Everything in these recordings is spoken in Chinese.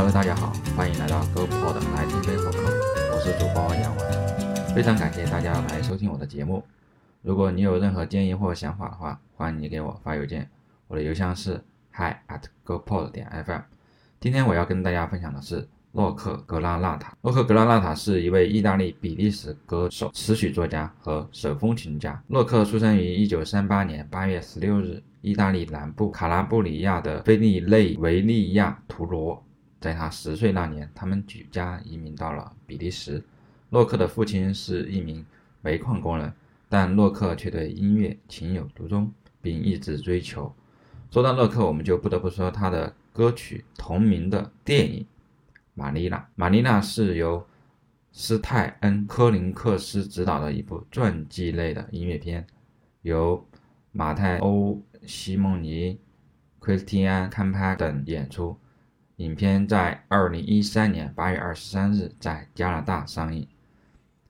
Hello，大家好，欢迎来到 GoPod 来听杯播客，我是主播杨文，非常感谢大家来收听我的节目。如果你有任何建议或想法的话，欢迎你给我发邮件，我的邮箱是 hi at GoPod 点 FM。今天我要跟大家分享的是洛克·格拉纳塔。洛克·格拉纳塔是一位意大利比利时歌手、词曲作家和手风琴家。洛克出生于1938年8月16日，意大利南部卡拉布里亚的菲利内维利亚图罗。在他十岁那年，他们举家移民到了比利时。洛克的父亲是一名煤矿工人，但洛克却对音乐情有独钟，并一直追求。说到洛克，我们就不得不说他的歌曲同名的电影《玛丽娜》。《玛丽娜》是由斯泰恩·科林克斯执导的一部传记类的音乐片，由马泰欧·西蒙尼、克里斯蒂安·坎帕等演出。影片在二零一三年八月二十三日在加拿大上映。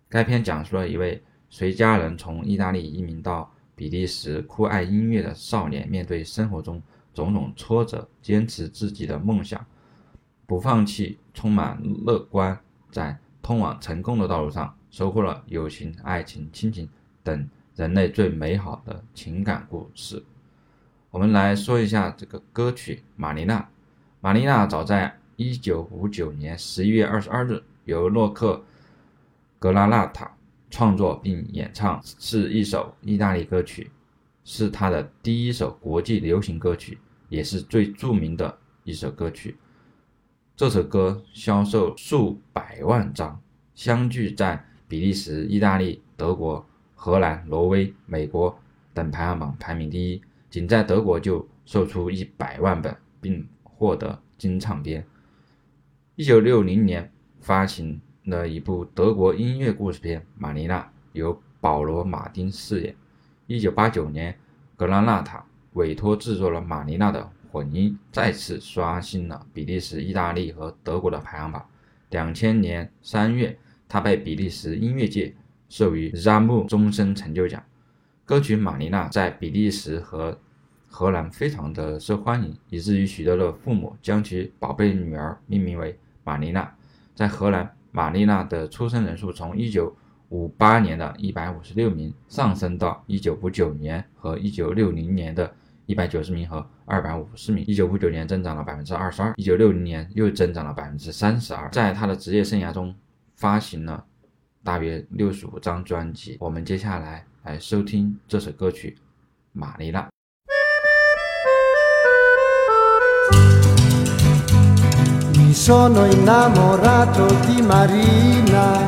该片讲述了一位随家人从意大利移民到比利时、酷爱音乐的少年，面对生活中种种挫折，坚持自己的梦想，不放弃，充满乐观，在通往成功的道路上收获了友情、爱情、亲情等人类最美好的情感故事。我们来说一下这个歌曲《玛丽娜》。玛丽娜早在1959年11月22日由洛克·格拉纳塔创作并演唱，是一首意大利歌曲，是他的第一首国际流行歌曲，也是最著名的一首歌曲。这首歌销售数百万张，相继在比利时、意大利、德国、荷兰、挪威、美国等排行榜排名第一，仅在德国就售出一百万本，并。获得金唱片。一九六零年发行了一部德国音乐故事片《玛丽娜》，由保罗·马丁饰演。一九八九年，格拉纳塔委托制作了《玛丽娜》的混音，再次刷新了比利时、意大利和德国的排行榜。两千年三月，他被比利时音乐界授予 ZAM 终身成就奖。歌曲《玛丽娜》在比利时和荷兰非常的受欢迎，以至于许多的父母将其宝贝女儿命名为玛丽娜。在荷兰，玛丽娜的出生人数从1958年的156名上升到1959年和1960年的190名和250名。1959年增长了 22%，1960 年又增长了32%。在他的职业生涯中，发行了大约65张专辑。我们接下来来收听这首歌曲《玛丽娜》。Sono innamorato di Marina,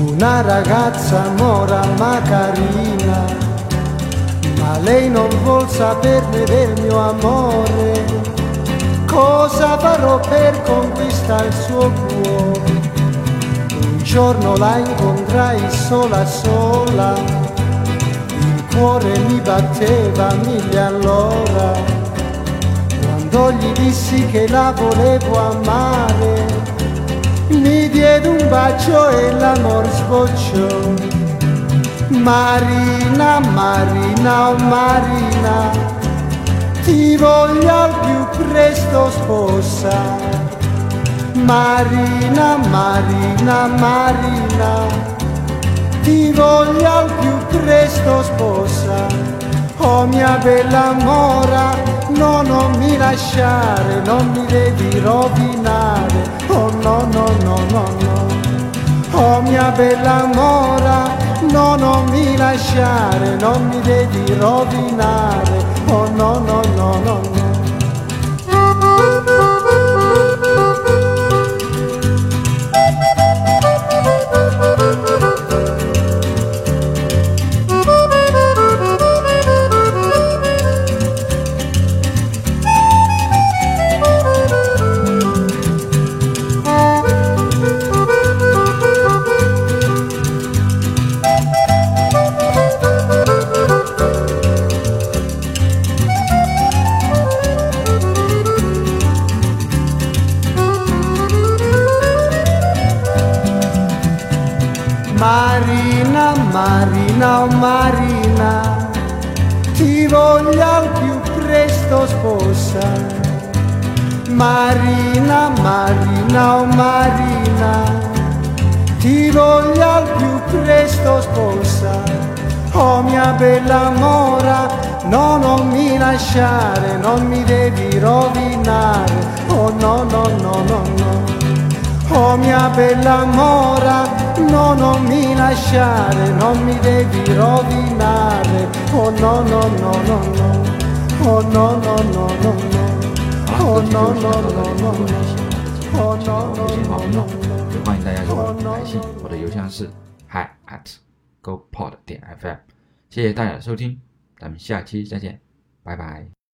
una ragazza mora ma carina, ma lei non vuol saperne del mio amore. Cosa farò per conquistare il suo cuore? Un giorno la incontrai sola sola, il cuore mi batteva mille all'ora quando gli dissi che la volevo amare, mi diede un bacio e l'amor sbocciò. Marina, Marina, oh Marina, ti voglio al più presto sposa. Marina, Marina, Marina, ti voglio al più presto sposa. Oh mia bella mora, no, lasciare, non mi devi rovinare, oh no, no, no, no, no. Oh mia bella mora, no, non mi lasciare, non mi devi rovinare, Marina, oh Marina, ti voglio al più presto sposa. Marina, Marina, oh Marina, ti voglio al più presto sposare. Oh mia bella mora, no non mi lasciare, non mi devi rovinare. Oh no no no no no. Oh mia bella mora, no non mi lasciare, non mi devi rovinare. Oh no no no no no. Oh no no no no no. 好，Oh 这期 no 就 no 先到这 no 里。如 no 果你喜欢 no. 我的节目，请 Oh 给 no 我 no 五星 no 好评 no. 哦，也欢迎大家给我来信，我的邮箱是 hi at gopod 点 fm。谢谢大家的收听，咱们下期再见，拜拜。